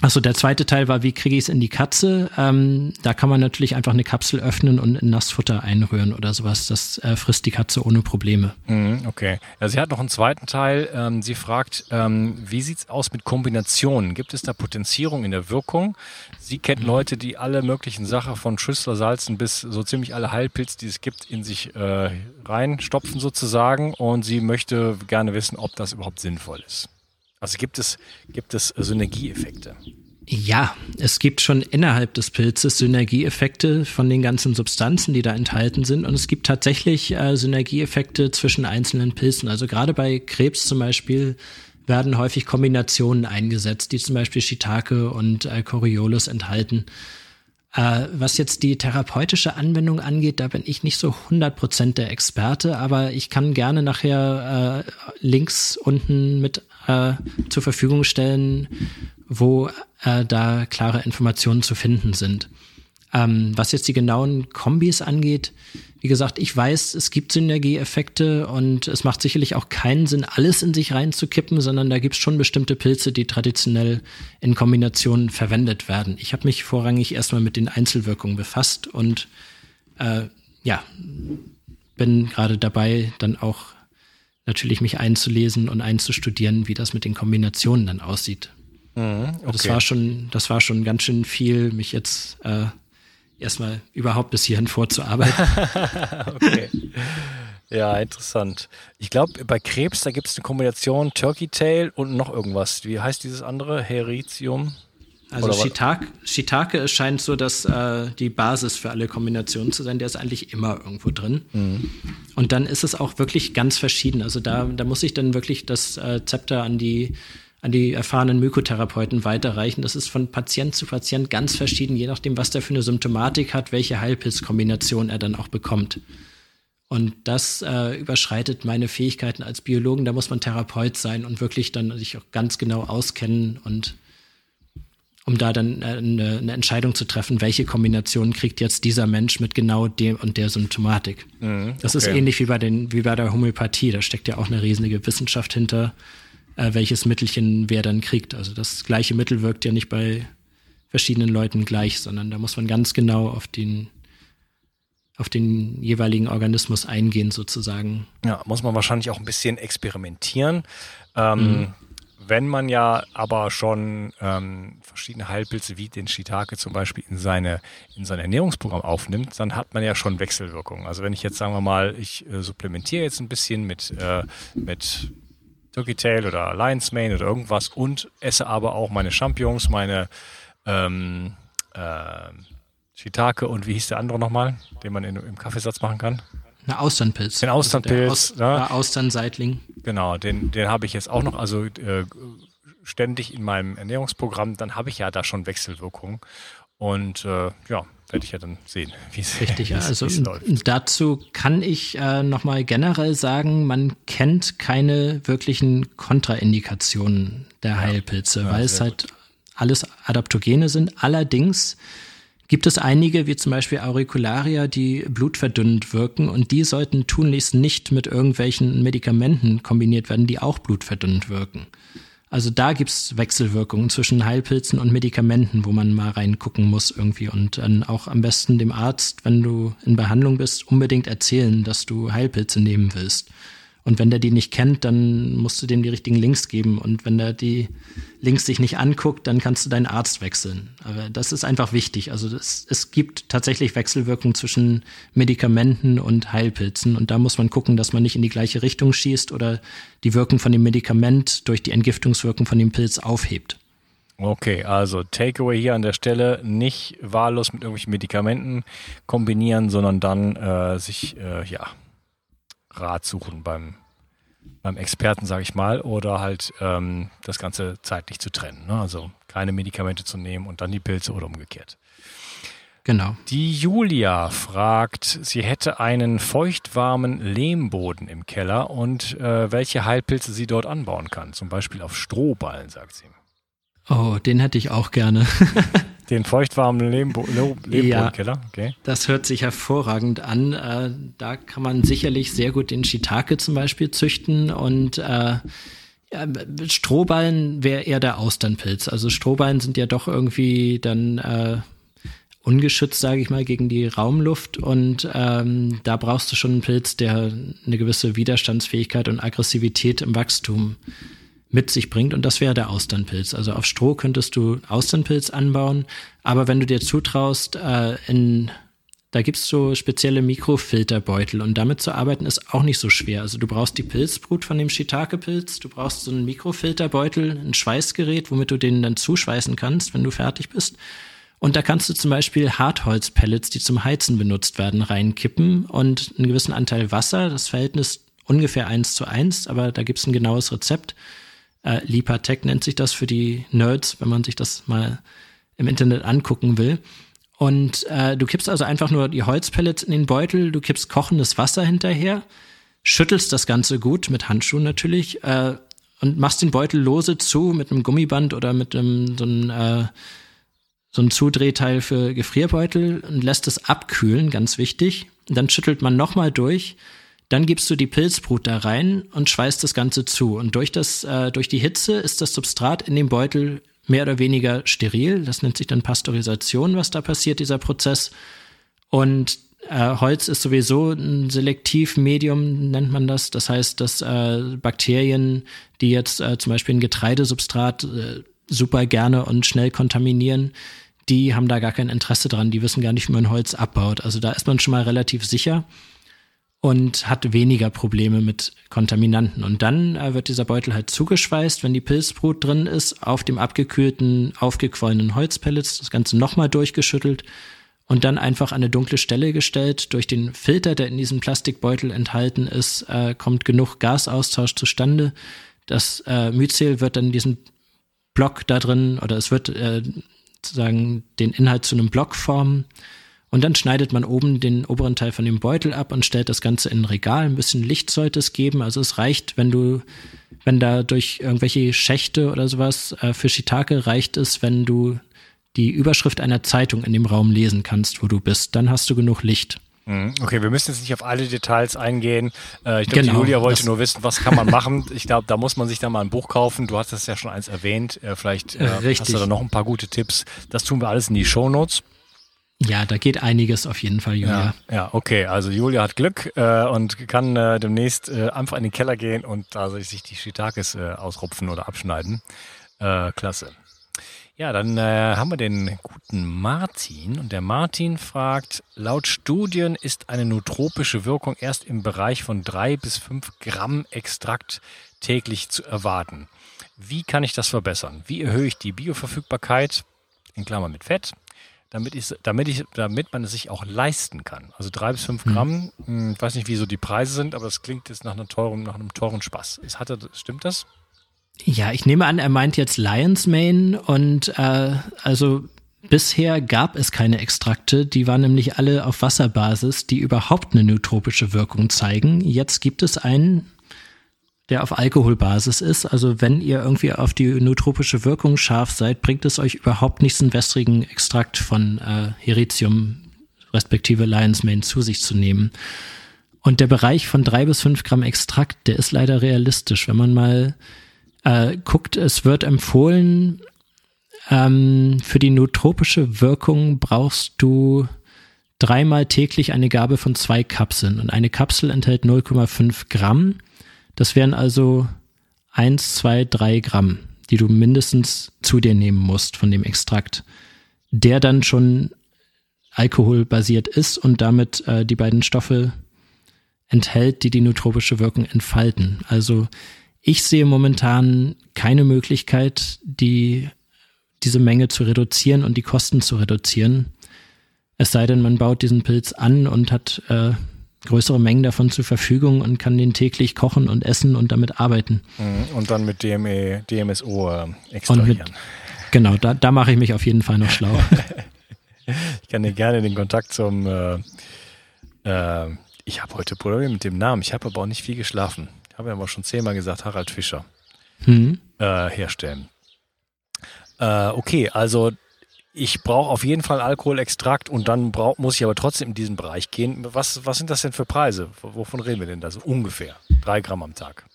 Achso, der zweite Teil war, wie kriege ich es in die Katze? Ähm, da kann man natürlich einfach eine Kapsel öffnen und in Nassfutter einrühren oder sowas. Das äh, frisst die Katze ohne Probleme. Mhm, okay. Ja, sie hat noch einen zweiten Teil. Ähm, sie fragt, ähm, wie sieht's aus mit Kombinationen? Gibt es da Potenzierung in der Wirkung? Sie kennt mhm. Leute, die alle möglichen Sachen von Schüsslersalzen bis so ziemlich alle Heilpilze, die es gibt, in sich äh, reinstopfen sozusagen. Und sie möchte gerne wissen, ob das überhaupt sinnvoll ist. Also gibt es, gibt es Synergieeffekte? Ja, es gibt schon innerhalb des Pilzes Synergieeffekte von den ganzen Substanzen, die da enthalten sind. Und es gibt tatsächlich äh, Synergieeffekte zwischen einzelnen Pilzen. Also gerade bei Krebs zum Beispiel werden häufig Kombinationen eingesetzt, die zum Beispiel Shiitake und äh, Coriolis enthalten. Äh, was jetzt die therapeutische Anwendung angeht, da bin ich nicht so 100% der Experte, aber ich kann gerne nachher äh, Links unten mit äh, zur Verfügung stellen, wo äh, da klare Informationen zu finden sind. Ähm, was jetzt die genauen Kombis angeht, wie gesagt, ich weiß, es gibt Synergieeffekte und es macht sicherlich auch keinen Sinn, alles in sich reinzukippen, sondern da gibt es schon bestimmte Pilze, die traditionell in Kombinationen verwendet werden. Ich habe mich vorrangig erstmal mit den Einzelwirkungen befasst und äh, ja, bin gerade dabei, dann auch natürlich mich einzulesen und einzustudieren, wie das mit den Kombinationen dann aussieht. Mhm, okay. Das war schon, das war schon ganz schön viel, mich jetzt äh, erstmal überhaupt bis hierhin vorzuarbeiten. (laughs) okay. Ja, interessant. Ich glaube, bei Krebs, da gibt es eine Kombination Turkey Tail und noch irgendwas. Wie heißt dieses andere? Heritium? Also Shiitake, Shiitake scheint so, dass äh, die Basis für alle Kombinationen zu sein. Der ist eigentlich immer irgendwo drin. Mhm. Und dann ist es auch wirklich ganz verschieden. Also da, da muss ich dann wirklich das äh, Zepter an die an die erfahrenen Mykotherapeuten weiterreichen. Das ist von Patient zu Patient ganz verschieden, je nachdem, was der für eine Symptomatik hat, welche Heilpilzkombination er dann auch bekommt. Und das äh, überschreitet meine Fähigkeiten als Biologen. Da muss man Therapeut sein und wirklich dann sich auch ganz genau auskennen und um da dann äh, eine, eine, Entscheidung zu treffen, welche Kombination kriegt jetzt dieser Mensch mit genau dem und der Symptomatik. Mhm, das ist ähnlich wie bei, den, wie bei der Homöopathie. Da steckt ja auch eine riesige Wissenschaft hinter äh, welches Mittelchen wer dann kriegt. Also das gleiche Mittel wirkt ja nicht bei verschiedenen Leuten gleich, sondern da muss man ganz genau auf den auf den jeweiligen Organismus eingehen sozusagen. Ja, muss man wahrscheinlich auch ein bisschen experimentieren. Ähm, mhm. Wenn man ja aber schon ähm, verschiedene Heilpilze wie den Shiitake zum Beispiel in seine in sein Ernährungsprogramm aufnimmt, dann hat man ja schon Wechselwirkungen. Also wenn ich jetzt sagen wir mal, ich äh, supplementiere jetzt ein bisschen mit äh, mit Turkey Tail oder Lion's Mane oder irgendwas und esse aber auch meine Champignons, meine ähm, äh, Shiitake und wie hieß der andere nochmal, den man in, im Kaffeesatz machen kann? Eine Austernpilz. Den Austernpilz. Also Aus, ja. Austernseitling. Genau, den, den habe ich jetzt auch noch, also äh, ständig in meinem Ernährungsprogramm, dann habe ich ja da schon Wechselwirkungen. Und äh, ja, werde ich ja dann sehen, wie es Richtig, ja. Also läuft. dazu kann ich äh, nochmal generell sagen, man kennt keine wirklichen Kontraindikationen der Heilpilze, ja, weil es halt gut. alles Adaptogene sind. Allerdings gibt es einige, wie zum Beispiel Auricularia, die blutverdünnend wirken und die sollten tunlichst nicht mit irgendwelchen Medikamenten kombiniert werden, die auch blutverdünnend wirken. Also da gibt's Wechselwirkungen zwischen Heilpilzen und Medikamenten, wo man mal reingucken muss irgendwie und dann auch am besten dem Arzt, wenn du in Behandlung bist, unbedingt erzählen, dass du Heilpilze nehmen willst. Und wenn der die nicht kennt, dann musst du dem die richtigen Links geben. Und wenn der die Links sich nicht anguckt, dann kannst du deinen Arzt wechseln. Aber das ist einfach wichtig. Also das, es gibt tatsächlich Wechselwirkungen zwischen Medikamenten und Heilpilzen. Und da muss man gucken, dass man nicht in die gleiche Richtung schießt oder die Wirkung von dem Medikament durch die Entgiftungswirkung von dem Pilz aufhebt. Okay, also Takeaway hier an der Stelle nicht wahllos mit irgendwelchen Medikamenten kombinieren, sondern dann äh, sich äh, ja Rat suchen beim, beim Experten, sage ich mal, oder halt ähm, das Ganze zeitlich zu trennen. Ne? Also keine Medikamente zu nehmen und dann die Pilze oder umgekehrt. Genau. Die Julia fragt, sie hätte einen feuchtwarmen Lehmboden im Keller und äh, welche Heilpilze sie dort anbauen kann. Zum Beispiel auf Strohballen, sagt sie. Oh, den hätte ich auch gerne. (laughs) Den feuchtwarmen Lehmbo Lehmbodenkeller? Ja, okay. Das hört sich hervorragend an. Äh, da kann man sicherlich sehr gut den Shiitake zum Beispiel züchten und äh, Strohballen wäre eher der Austernpilz. Also Strohballen sind ja doch irgendwie dann äh, ungeschützt, sage ich mal, gegen die Raumluft. Und ähm, da brauchst du schon einen Pilz, der eine gewisse Widerstandsfähigkeit und Aggressivität im Wachstum mit sich bringt und das wäre der Austernpilz. Also auf Stroh könntest du Austernpilz anbauen, aber wenn du dir zutraust, äh, in da gibt's so spezielle Mikrofilterbeutel und damit zu arbeiten ist auch nicht so schwer. Also du brauchst die Pilzbrut von dem Shiitake-Pilz, du brauchst so einen Mikrofilterbeutel, ein Schweißgerät, womit du den dann zuschweißen kannst, wenn du fertig bist. Und da kannst du zum Beispiel Hartholzpellets, die zum Heizen benutzt werden, reinkippen und einen gewissen Anteil Wasser, das Verhältnis ungefähr eins zu eins, aber da gibt's ein genaues Rezept. Äh, Lipatech nennt sich das für die Nerds, wenn man sich das mal im Internet angucken will. Und äh, du kippst also einfach nur die Holzpellets in den Beutel, du kippst kochendes Wasser hinterher, schüttelst das Ganze gut mit Handschuhen natürlich äh, und machst den Beutel lose zu mit einem Gummiband oder mit einem so einem äh, so ein Zudrehteil für Gefrierbeutel und lässt es abkühlen, ganz wichtig. Und dann schüttelt man nochmal durch. Dann gibst du die Pilzbrut da rein und schweißt das Ganze zu. Und durch das, äh, durch die Hitze ist das Substrat in dem Beutel mehr oder weniger steril. Das nennt sich dann Pasteurisation, was da passiert, dieser Prozess. Und äh, Holz ist sowieso ein Selektivmedium, nennt man das. Das heißt, dass äh, Bakterien, die jetzt äh, zum Beispiel ein Getreidesubstrat äh, super gerne und schnell kontaminieren, die haben da gar kein Interesse dran. Die wissen gar nicht, wie man Holz abbaut. Also da ist man schon mal relativ sicher und hat weniger Probleme mit Kontaminanten. Und dann äh, wird dieser Beutel halt zugeschweißt, wenn die Pilzbrut drin ist, auf dem abgekühlten, aufgequollenen Holzpellets, das Ganze nochmal durchgeschüttelt und dann einfach an eine dunkle Stelle gestellt. Durch den Filter, der in diesem Plastikbeutel enthalten ist, äh, kommt genug Gasaustausch zustande. Das äh, Myzel wird dann diesen Block da drin oder es wird sozusagen den Inhalt zu einem Block formen. Und dann schneidet man oben den oberen Teil von dem Beutel ab und stellt das Ganze in ein Regal. Ein bisschen Licht sollte es geben. Also es reicht, wenn du, wenn da durch irgendwelche Schächte oder sowas äh, für Shiitake reicht es, wenn du die Überschrift einer Zeitung in dem Raum lesen kannst, wo du bist. Dann hast du genug Licht. Mhm. Okay, wir müssen jetzt nicht auf alle Details eingehen. Äh, ich glaube, genau, Julia wollte nur wissen, was kann man machen. (laughs) Ich glaube, da muss man sich dann mal ein Buch kaufen. Du hast das ja schon eins erwähnt. Äh, vielleicht äh, hast du da noch ein paar gute Tipps. Das tun wir alles in die Show Notes. Ja, da geht einiges auf jeden Fall, Julia. Ja, ja okay. Also Julia hat Glück äh, und kann äh, demnächst äh, einfach in den Keller gehen und da also sich die Shiitakes äh, ausrupfen oder abschneiden. Äh, klasse. Ja, dann äh, haben wir den guten Martin und der Martin fragt, laut Studien ist eine nootropische Wirkung erst im Bereich von drei bis fünf Gramm Extrakt täglich zu erwarten. Wie kann ich das verbessern? Wie erhöhe ich die Bioverfügbarkeit, in Klammern mit Fett, damit, ich, damit, ich, damit man es sich auch leisten kann. Also drei bis fünf hm. Gramm, hm. ich weiß nicht, wie so die Preise sind, aber das klingt jetzt nach, einer teuren, nach einem teuren Spaß. Ist, hat er, stimmt das? Ja, ich nehme an, er meint jetzt Lion's Mane und äh, also bisher gab es keine Extrakte, die waren nämlich alle auf Wasserbasis, die überhaupt eine nootropische Wirkung zeigen. Jetzt gibt es einen, der auf Alkoholbasis ist. Also wenn ihr irgendwie auf die nootropische Wirkung scharf seid, bringt es euch überhaupt nichts, einen wässrigen Extrakt von äh, Heritium respektive Lion's Mane zu sich zu nehmen. Und der Bereich von drei bis fünf Gramm Extrakt, der ist leider realistisch. Wenn man mal äh, guckt, es wird empfohlen, ähm, für die nootropische Wirkung brauchst du dreimal täglich eine Gabe von zwei Kapseln. Und eine Kapsel enthält 0,5 Gramm. Das wären also eins, zwei, drei Gramm, die du mindestens zu dir nehmen musst von dem Extrakt, der dann schon alkoholbasiert ist und damit äh, die beiden Stoffe enthält, die die nootropische Wirkung entfalten. Also ich sehe momentan keine Möglichkeit, die, diese Menge zu reduzieren und die Kosten zu reduzieren. Es sei denn, man baut diesen Pilz an und hat äh, größere Mengen davon zur Verfügung und kann den täglich kochen und essen und damit arbeiten. Mhm. Und dann mit DME, DMSO äh, extrahieren. Mit, genau, da, da mache ich mich auf jeden Fall noch schlau. (laughs) ich kann dir gerne den Kontakt zum äh, äh, ich habe heute Probleme mit dem Namen, ich habe aber auch nicht viel geschlafen. Ich habe ja aber schon zehnmal gesagt, Harald Fischer mhm. äh, herstellen. Äh, okay, also ich brauche auf jeden Fall Alkoholextrakt und dann brauch, muss ich aber trotzdem in diesen Bereich gehen. Was, was sind das denn für Preise? Wovon reden wir denn da so ungefähr? Drei Gramm am Tag.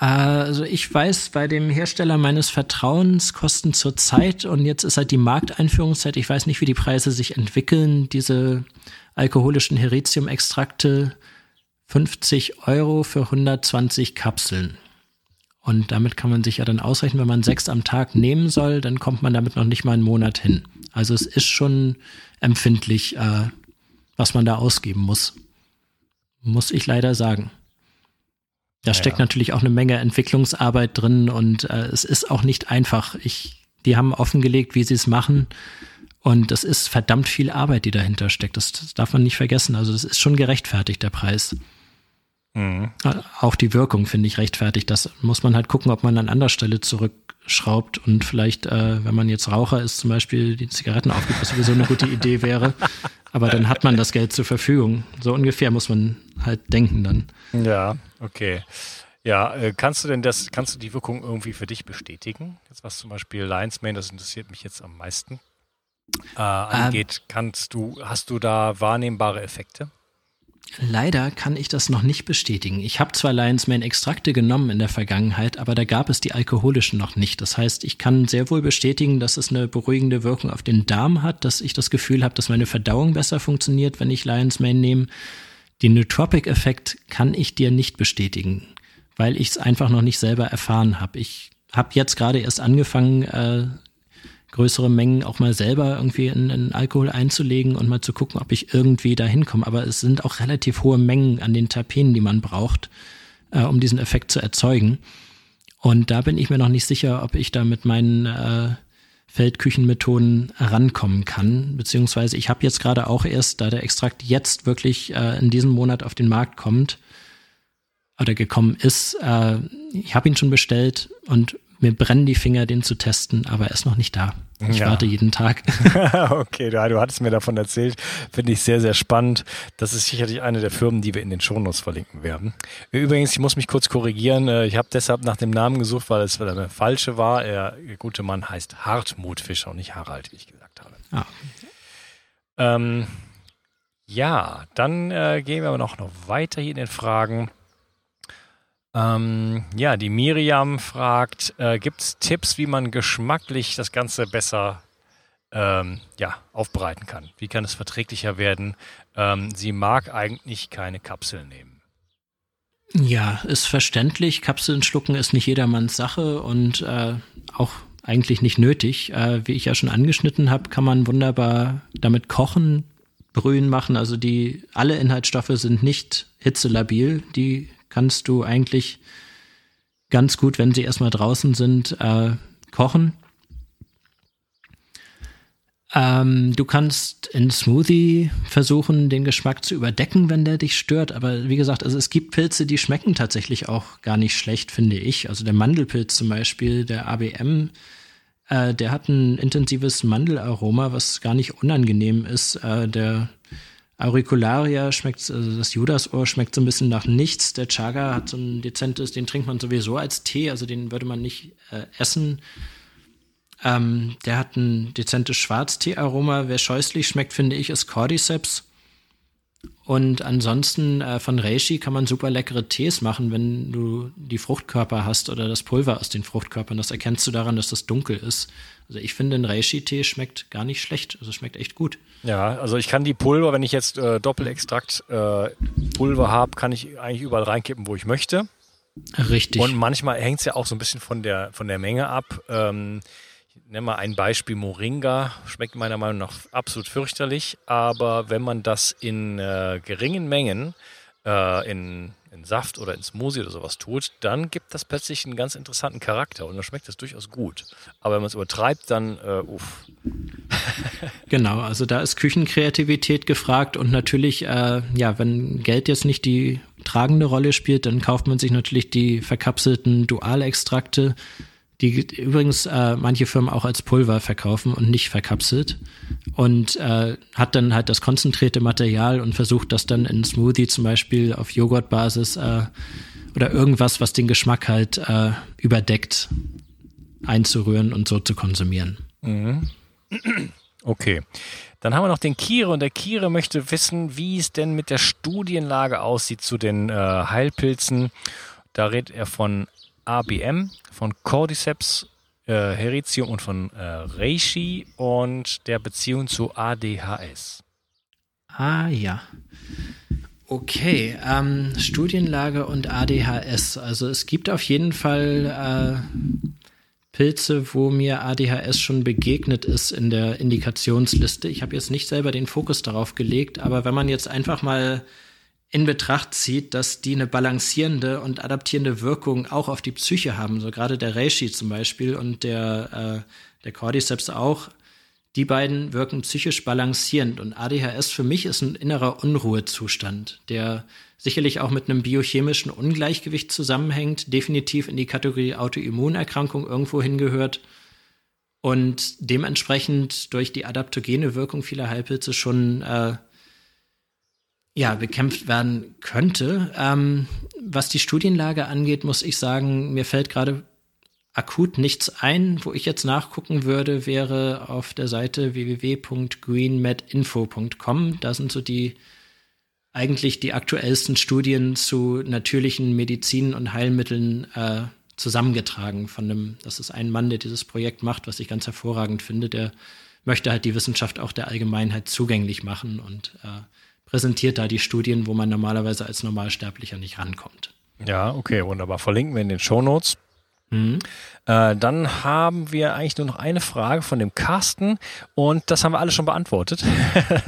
Also ich weiß, bei dem Hersteller meines Vertrauens kosten zurzeit und jetzt ist halt die Markteinführungszeit, ich weiß nicht, wie die Preise sich entwickeln, diese alkoholischen Heritium-Extrakte 50 Euro für 120 Kapseln. Und damit kann man sich ja dann ausrechnen, wenn man sechs am Tag nehmen soll, dann kommt man damit noch nicht mal einen Monat hin. Also es ist schon empfindlich, äh, was man da ausgeben muss. Muss ich leider sagen. Da steckt ja. natürlich auch eine Menge Entwicklungsarbeit drin und äh, es ist auch nicht einfach. Ich, die haben offengelegt, wie sie es machen. Und das ist verdammt viel Arbeit, die dahinter steckt. Das, das darf man nicht vergessen. Also das ist schon gerechtfertigt, der Preis. Mhm. Auch die Wirkung finde ich rechtfertigt. Das muss man halt gucken, ob man an anderer Stelle zurückschraubt und vielleicht, äh, wenn man jetzt Raucher ist, zum Beispiel die Zigaretten aufgibt, was sowieso eine gute Idee wäre. Aber dann hat man das Geld zur Verfügung. So ungefähr muss man halt denken dann. Ja, okay. Ja, äh, kannst du denn das, kannst du die Wirkung irgendwie für dich bestätigen? Jetzt was zum Beispiel Lions Mane, das interessiert mich jetzt am meisten, äh, angeht. Ähm, kannst du, hast du da wahrnehmbare Effekte? Leider kann ich das noch nicht bestätigen. Ich habe zwar Lions Mane Extrakte genommen in der Vergangenheit, aber da gab es die alkoholischen noch nicht. Das heißt, ich kann sehr wohl bestätigen, dass es eine beruhigende Wirkung auf den Darm hat, dass ich das Gefühl habe, dass meine Verdauung besser funktioniert, wenn ich Lions Mane nehme. Den Nootropic-Effekt kann ich dir nicht bestätigen, weil ich es einfach noch nicht selber erfahren habe. Ich habe jetzt gerade erst angefangen, äh, größere Mengen auch mal selber irgendwie in, in, Alkohol einzulegen und mal zu gucken, ob ich irgendwie da hinkomme. Aber es sind auch relativ hohe Mengen an den Terpenen, die man braucht, äh, um diesen Effekt zu erzeugen. Und da bin ich mir noch nicht sicher, ob ich da mit meinen äh, Feldküchenmethoden rankommen kann. Beziehungsweise ich habe jetzt gerade auch erst, da der Extrakt jetzt wirklich äh, in diesem Monat auf den Markt kommt oder gekommen ist, äh, ich habe ihn schon bestellt und mir brennen die Finger, den zu testen, aber er ist noch nicht da. Ich ja. warte jeden Tag. (laughs) okay, du, du hattest mir davon erzählt. Finde ich sehr, sehr spannend. Das ist sicherlich eine der Firmen, die wir in den Shownotes verlinken werden. Übrigens, ich muss mich kurz korrigieren. Äh, ich habe deshalb nach dem Namen gesucht, weil es eine falsche war. Der gute Mann heißt Hartmut Fischer und nicht Harald, wie ich gesagt habe. Ah. Ähm, ja, dann äh, gehen wir aber noch, noch weiter hier in den Fragen. Ähm, ja, die Miriam fragt, äh, gibt es Tipps, wie man geschmacklich das Ganze besser ähm, ja, aufbereiten kann? Wie kann es verträglicher werden? Ähm, sie mag eigentlich keine Kapseln nehmen. Ja, ist verständlich. Kapseln schlucken ist nicht jedermanns Sache und äh, auch eigentlich nicht nötig. Äh, wie ich ja schon angeschnitten habe, kann man wunderbar damit kochen, Brühen machen. Also die alle Inhaltsstoffe sind nicht hitzelabil. Die kannst du eigentlich ganz gut, wenn sie erstmal draußen sind, äh, kochen. Ähm, du kannst in Smoothie versuchen, den Geschmack zu überdecken, wenn der dich stört. Aber wie gesagt, also es gibt Pilze, die schmecken tatsächlich auch gar nicht schlecht, finde ich. Also der Mandelpilz zum Beispiel, der ABM, äh, der hat ein intensives Mandelaroma, was gar nicht unangenehm ist. Äh, der Auricularia schmeckt, also das Judasohr schmeckt so ein bisschen nach nichts. Der Chaga hat so ein dezentes, den trinkt man sowieso als Tee, also den würde man nicht äh, essen. Ähm, der hat ein dezentes Schwarztee-Aroma. Wer scheußlich schmeckt, finde ich, ist Cordyceps. Und ansonsten äh, von Reishi kann man super leckere Tees machen, wenn du die Fruchtkörper hast oder das Pulver aus den Fruchtkörpern. Das erkennst du daran, dass das dunkel ist. Also ich finde, ein Reishi-Tee schmeckt gar nicht schlecht. Also schmeckt echt gut. Ja, also ich kann die Pulver, wenn ich jetzt äh, Doppelextrakt äh, Pulver habe, kann ich eigentlich überall reinkippen, wo ich möchte. Richtig. Und manchmal hängt es ja auch so ein bisschen von der, von der Menge ab. Ähm, ich nenne mal ein Beispiel Moringa. Schmeckt meiner Meinung nach absolut fürchterlich. Aber wenn man das in äh, geringen Mengen äh, in in Saft oder in Smoothie oder sowas tut, dann gibt das plötzlich einen ganz interessanten Charakter und dann schmeckt das durchaus gut. Aber wenn man es übertreibt, dann äh, uff. (laughs) genau, also da ist Küchenkreativität gefragt und natürlich, äh, ja, wenn Geld jetzt nicht die tragende Rolle spielt, dann kauft man sich natürlich die verkapselten Dualextrakte, die übrigens äh, manche Firmen auch als Pulver verkaufen und nicht verkapselt. Und äh, hat dann halt das konzentrierte Material und versucht das dann in Smoothie zum Beispiel auf Joghurtbasis äh, oder irgendwas, was den Geschmack halt äh, überdeckt, einzurühren und so zu konsumieren. Mhm. (clears throat) Okay. Dann haben wir noch den Kire und der Kire möchte wissen, wie es denn mit der Studienlage aussieht zu den äh, Heilpilzen. Da redet er von ABM, von Cordyceps äh, Heritium und von äh, Reishi und der Beziehung zu ADHS. Ah ja. Okay, ähm, Studienlage und ADHS. Also es gibt auf jeden Fall äh, Pilze, wo mir ADHS schon begegnet ist in der Indikationsliste. Ich habe jetzt nicht selber den Fokus darauf gelegt, aber wenn man jetzt einfach mal in Betracht zieht, dass die eine balancierende und adaptierende Wirkung auch auf die Psyche haben. So gerade der Reishi zum Beispiel und der, äh, der Cordyceps auch. Die beiden wirken psychisch balancierend und ADHS für mich ist ein innerer Unruhezustand, der sicherlich auch mit einem biochemischen Ungleichgewicht zusammenhängt, definitiv in die Kategorie Autoimmunerkrankung irgendwo hingehört und dementsprechend durch die adaptogene Wirkung vieler Heilpilze schon äh, ja, bekämpft werden könnte. Ähm, was die Studienlage angeht, muss ich sagen, mir fällt gerade akut nichts ein. Wo ich jetzt nachgucken würde, wäre auf der Seite www.greenmedinfo.com. Da sind so die eigentlich die aktuellsten Studien zu natürlichen Medizin und Heilmitteln äh, zusammengetragen von einem, das ist ein Mann, der dieses Projekt macht, was ich ganz hervorragend finde, der möchte halt die Wissenschaft auch der Allgemeinheit zugänglich machen und äh, präsentiert da die Studien, wo man normalerweise als Normalsterblicher nicht rankommt. Ja, okay, wunderbar. Verlinken wir in den Show Notes. Mhm. Äh, dann haben wir eigentlich nur noch eine Frage von dem Carsten und das haben wir alle schon beantwortet.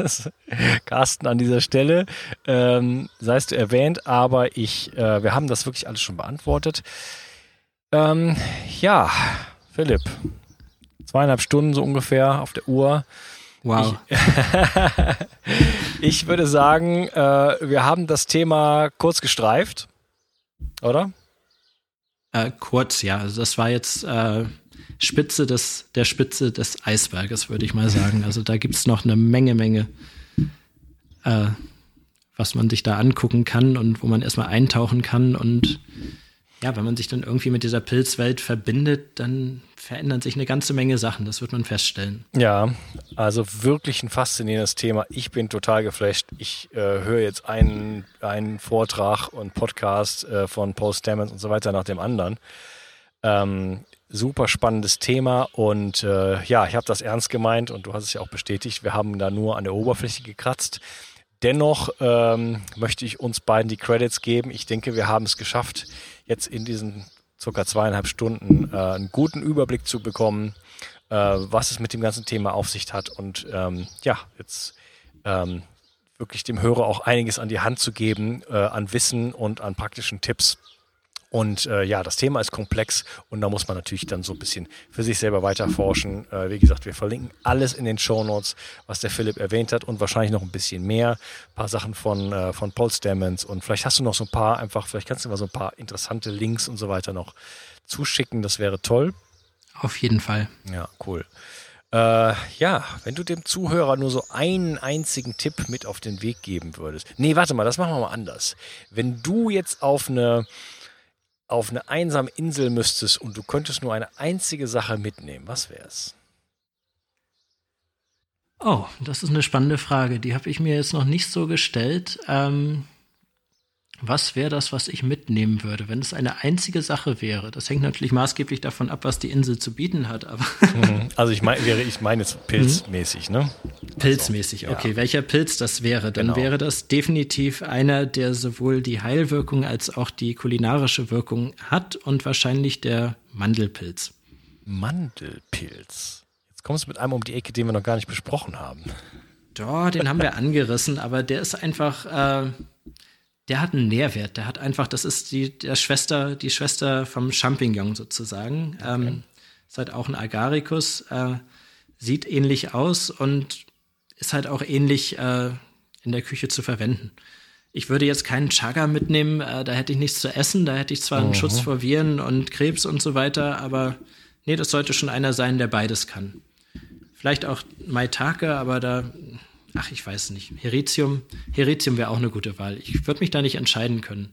(laughs) Carsten an dieser Stelle, ähm, seist du erwähnt, aber ich, äh, wir haben das wirklich alles schon beantwortet. Ähm, ja, Philipp, zweieinhalb Stunden so ungefähr auf der Uhr. Wow. Ich, (laughs) ich würde sagen, äh, wir haben das Thema kurz gestreift, oder? Äh, kurz, ja. Also das war jetzt äh, Spitze des, der Spitze des Eisberges, würde ich mal sagen. Also da gibt es noch eine Menge, Menge, äh, was man sich da angucken kann und wo man erstmal eintauchen kann und ja, wenn man sich dann irgendwie mit dieser Pilzwelt verbindet, dann verändern sich eine ganze Menge Sachen. Das wird man feststellen. Ja, also wirklich ein faszinierendes Thema. Ich bin total geflasht. Ich äh, höre jetzt einen, einen Vortrag und Podcast äh, von Paul Stamens und so weiter nach dem anderen. Ähm, super spannendes Thema und äh, ja, ich habe das ernst gemeint und du hast es ja auch bestätigt. Wir haben da nur an der Oberfläche gekratzt. Dennoch ähm, möchte ich uns beiden die Credits geben. Ich denke, wir haben es geschafft, jetzt in diesen circa zweieinhalb Stunden äh, einen guten Überblick zu bekommen, äh, was es mit dem ganzen Thema auf sich hat und ähm, ja, jetzt ähm, wirklich dem Hörer auch einiges an die Hand zu geben, äh, an Wissen und an praktischen Tipps, und äh, ja, das Thema ist komplex und da muss man natürlich dann so ein bisschen für sich selber weiter forschen. Äh, wie gesagt, wir verlinken alles in den Show Notes, was der Philipp erwähnt hat und wahrscheinlich noch ein bisschen mehr. Ein paar Sachen von, äh, von Paul Stamens und vielleicht hast du noch so ein paar einfach, vielleicht kannst du mal so ein paar interessante Links und so weiter noch zuschicken. Das wäre toll. Auf jeden Fall. Ja, cool. Äh, ja, wenn du dem Zuhörer nur so einen einzigen Tipp mit auf den Weg geben würdest. Nee, warte mal, das machen wir mal anders. Wenn du jetzt auf eine auf eine einsame Insel müsstest und du könntest nur eine einzige Sache mitnehmen, was wäre es? Oh, das ist eine spannende Frage. Die habe ich mir jetzt noch nicht so gestellt. Ähm, was wäre das, was ich mitnehmen würde, wenn es eine einzige Sache wäre? Das hängt natürlich maßgeblich davon ab, was die Insel zu bieten hat. Aber mhm. also ich meine, ich meine jetzt pilzmäßig, ne? Pilzmäßig, also, okay. Ja. Welcher Pilz das wäre? Dann genau. wäre das definitiv einer, der sowohl die Heilwirkung als auch die kulinarische Wirkung hat und wahrscheinlich der Mandelpilz. Mandelpilz. Jetzt kommst du mit einem um die Ecke, den wir noch gar nicht besprochen haben. Doch, den haben wir angerissen, aber der ist einfach. Äh, der hat einen Nährwert. Der hat einfach, das ist die der Schwester, die Schwester vom Champignon sozusagen. Okay. Ähm, ist halt auch ein Agaricus, äh, sieht ähnlich aus und ist halt auch ähnlich äh, in der Küche zu verwenden. Ich würde jetzt keinen Chaga mitnehmen, äh, da hätte ich nichts zu essen, da hätte ich zwar einen Schutz vor Viren und Krebs und so weiter, aber nee, das sollte schon einer sein, der beides kann. Vielleicht auch Maitake, aber da ach, ich weiß nicht. Heritium, Heritium wäre auch eine gute Wahl. Ich würde mich da nicht entscheiden können.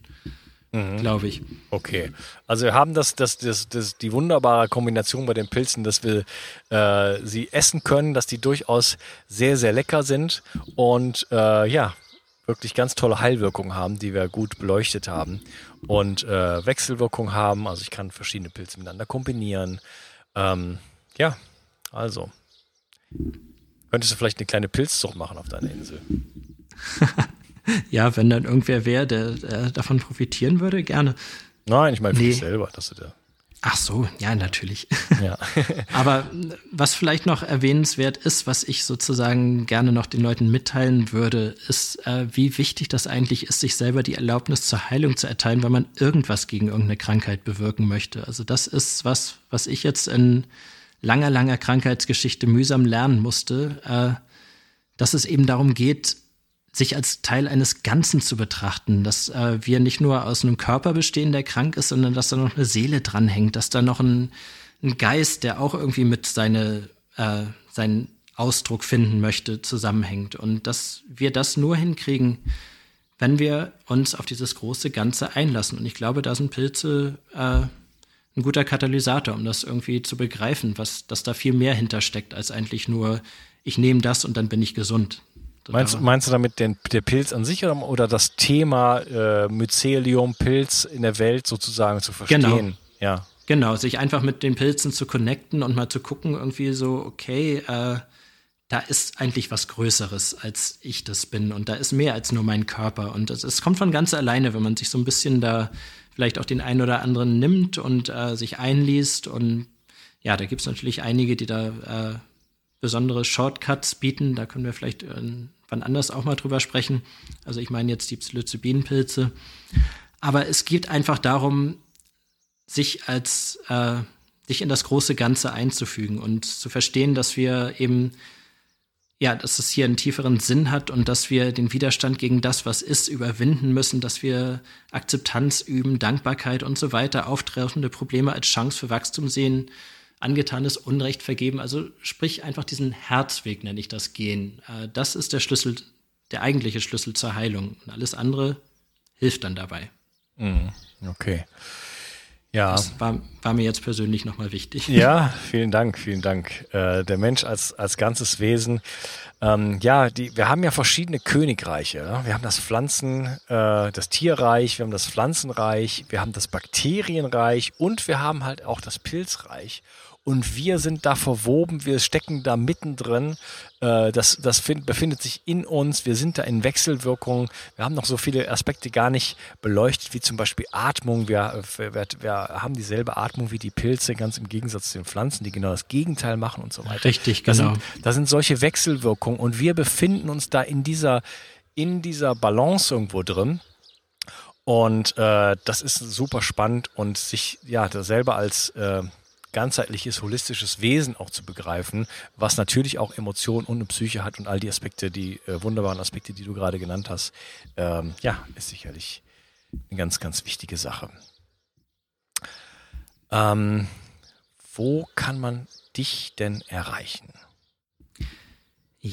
Mhm. Glaube ich. Okay. Also wir haben das, das, das, das, die wunderbare Kombination bei den Pilzen, dass wir äh, sie essen können, dass die durchaus sehr, sehr lecker sind und äh, ja, wirklich ganz tolle Heilwirkungen haben, die wir gut beleuchtet haben und äh, Wechselwirkung haben. Also ich kann verschiedene Pilze miteinander kombinieren. Ähm, ja, also Könntest du vielleicht eine kleine Pilzzucht machen auf deiner Insel? (laughs) ja, wenn dann irgendwer wäre, der, der, davon profitieren würde, gerne. Nein, ich meine für nee. dich selber, dass du da. Ach so, ja, natürlich. (laughs) Ja. (laughs) Aber was vielleicht noch erwähnenswert ist, was ich sozusagen gerne noch den Leuten mitteilen würde, ist, äh, wie wichtig das eigentlich ist, sich selber die Erlaubnis zur Heilung zu erteilen, wenn man irgendwas gegen irgendeine Krankheit bewirken möchte. Also das ist was, was ich jetzt in langer, langer Krankheitsgeschichte mühsam lernen musste, äh, dass es eben darum geht, sich als Teil eines Ganzen zu betrachten, dass äh, wir nicht nur aus einem Körper bestehen, der krank ist, sondern dass da noch eine Seele dranhängt, dass da noch ein, ein Geist, der auch irgendwie mit seine, äh, seinen Ausdruck finden möchte, zusammenhängt. Und dass wir das nur hinkriegen, wenn wir uns auf dieses große Ganze einlassen. Und ich glaube, da sind Pilze äh, ein guter Katalysator, um das irgendwie zu begreifen, was, dass da viel mehr hintersteckt, als eigentlich nur, ich nehme das und dann bin ich gesund. Meinst, meinst du damit den, der Pilz an sich oder, oder das Thema äh, Mycelium, Pilz in der Welt sozusagen zu verstehen? Genau. Ja. Genau, sich einfach mit den Pilzen zu connecten und mal zu gucken, irgendwie so, okay, äh, da ist eigentlich was Größeres, als ich das bin. Und da ist mehr als nur mein Körper. Und es, es kommt von ganz alleine, wenn man sich so ein bisschen da vielleicht auch den einen oder anderen nimmt und äh, sich einliest. Und ja, da gibt es natürlich einige, die da äh, besondere Shortcuts bieten. Da können wir vielleicht äh, wann anders auch mal drüber sprechen. Also ich meine jetzt die Psilocybinpilze. Aber es geht einfach darum, sich als äh, sich in das große Ganze einzufügen und zu verstehen, dass wir eben ja, dass es hier einen tieferen Sinn hat und dass wir den Widerstand gegen das, was ist, überwinden müssen, dass wir Akzeptanz üben, Dankbarkeit und so weiter, auftretende Probleme als Chance für Wachstum sehen, angetanes Unrecht vergeben. Also sprich einfach diesen Herzweg, nenne ich das, gehen. Äh, das ist der Schlüssel, der eigentliche Schlüssel zur Heilung. Und alles andere hilft dann dabei. Mhm. Okay. Ja. Das war, war mir jetzt persönlich nochmal wichtig. Ja, vielen Dank, vielen Dank. Äh, der Mensch als, als ganzes Wesen. Ähm, ja, die, wir haben ja verschiedene Königreiche. Ne? Wir haben das Pflanzen, äh, das Tierreich, wir haben das Pflanzenreich, wir haben das Bakterienreich und wir haben halt auch das Pilzreich und wir sind da verwoben, wir stecken da mittendrin. Äh, das das find, befindet sich in uns, wir sind da in Wechselwirkung. Wir haben noch so viele Aspekte gar nicht beleuchtet, wie zum Beispiel Atmung. Wir, wir, wir haben dieselbe Atmung wie die Pilze, ganz im Gegensatz zu den Pflanzen, die genau das Gegenteil machen und so weiter. Richtig, genau. Da sind, da sind solche Wechselwirkungen und wir befinden uns da in dieser, in dieser Balance irgendwo drin. Und äh, das ist super spannend und sich ja selber als äh, ganzheitliches, holistisches Wesen auch zu begreifen, was natürlich auch Emotionen und eine Psyche hat und all die Aspekte, die äh, wunderbaren Aspekte, die du gerade genannt hast, ähm, ja, ist sicherlich eine ganz, ganz wichtige Sache. Ähm, wo kann man dich denn erreichen?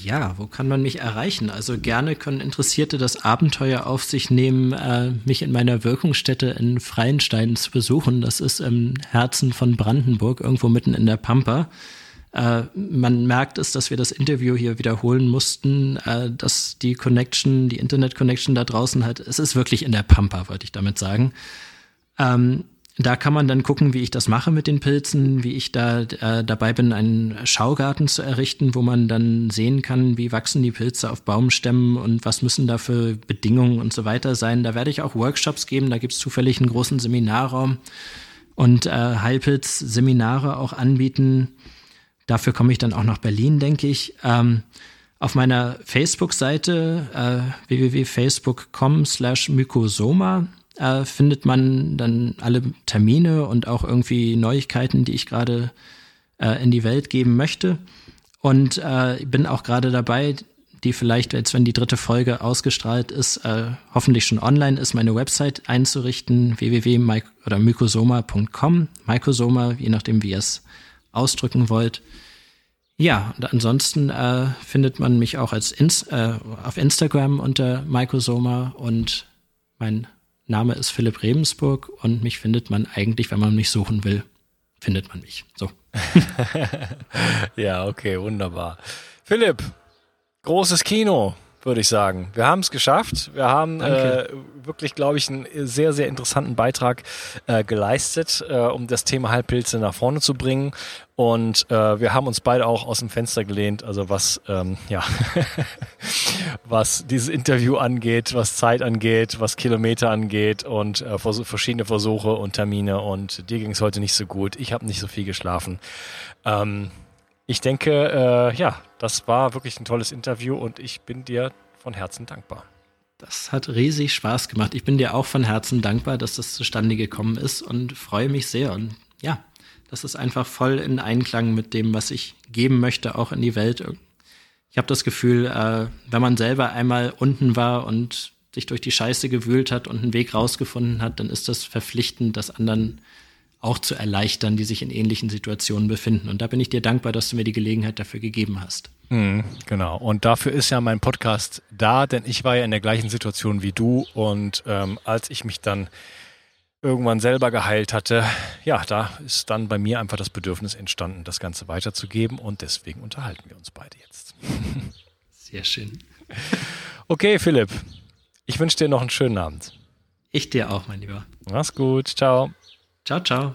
Ja, wo kann man mich erreichen? Also gerne können Interessierte das Abenteuer auf sich nehmen, äh, mich in meiner Wirkungsstätte in Freienstein zu besuchen. Das ist im Herzen von Brandenburg, irgendwo mitten in der Pampa. Äh, man merkt es, dass wir das Interview hier wiederholen mussten, äh, dass die Connection, die Internet-Connection da draußen halt, es ist wirklich in der Pampa, wollte ich damit sagen. Ähm, da kann man dann gucken, wie ich das mache mit den Pilzen, wie ich da äh, dabei bin, einen Schaugarten zu errichten, wo man dann sehen kann, wie wachsen die Pilze auf Baumstämmen und was müssen da für Bedingungen und so weiter sein. Da werde ich auch Workshops geben, da gibt's zufällig einen großen Seminarraum und äh, Heilpilz-Seminare auch anbieten. Dafür komme ich dann auch nach Berlin, denke ich. Ähm, auf meiner Facebook-Seite äh, www.facebook.com slash Mykosoma äh, findet man dann alle Termine und auch irgendwie Neuigkeiten, die ich gerade äh, in die Welt geben möchte. Und äh, bin auch gerade dabei, die vielleicht jetzt, wenn die dritte Folge ausgestrahlt ist, äh, hoffentlich schon online ist, meine Website einzurichten, www oder mykosoma.com, Mykosoma, je nachdem, wie ihr es ausdrücken wollt. Ja, und ansonsten äh, findet man mich auch als Ins äh, auf Instagram unter Mykosoma und mein Name ist Philipp Rebensburg und mich findet man eigentlich, wenn man mich suchen will, findet man mich. So. (laughs) ja, okay, wunderbar. Philipp, großes Kino würde ich sagen. Wir haben es geschafft. Wir haben äh, wirklich, glaube ich, einen sehr, sehr interessanten Beitrag äh, geleistet, äh, um das Thema Halbpilze nach vorne zu bringen. Und äh, wir haben uns beide auch aus dem Fenster gelehnt, also was, ähm, ja, (laughs) was dieses Interview angeht, was Zeit angeht, was Kilometer angeht und äh, verschiedene Versuche und Termine. Und dir ging es heute nicht so gut. Ich habe nicht so viel geschlafen. Ähm, ich denke, äh, ja, das war wirklich ein tolles Interview und ich bin dir von Herzen dankbar. Das hat riesig Spaß gemacht. Ich bin dir auch von Herzen dankbar, dass das zustande gekommen ist und freue mich sehr. Und ja, Das ist einfach voll in Einklang mit dem, was ich geben möchte, auch in die Welt. Ich habe das Gefühl, äh, wenn man selber einmal unten war und sich durch die Scheiße gewühlt hat und einen Weg rausgefunden hat, dann ist das verpflichtend, das anderen auch zu erleichtern, die sich in ähnlichen Situationen befinden. Und da bin ich dir dankbar, dass du mir die Gelegenheit dafür gegeben hast. Mhm, genau. Und dafür ist ja mein Podcast da, denn ich war ja in der gleichen Situation wie du. Und ähm, als ich mich dann irgendwann selber geheilt hatte, ja, da ist dann bei mir einfach das Bedürfnis entstanden, das Ganze weiterzugeben. Und deswegen unterhalten wir uns beide jetzt. Sehr schön. Okay, Philipp. Ich wünsche dir noch einen schönen Abend. Ich dir auch, mein Lieber. Mach's gut. Ciao. Ciao, ciao.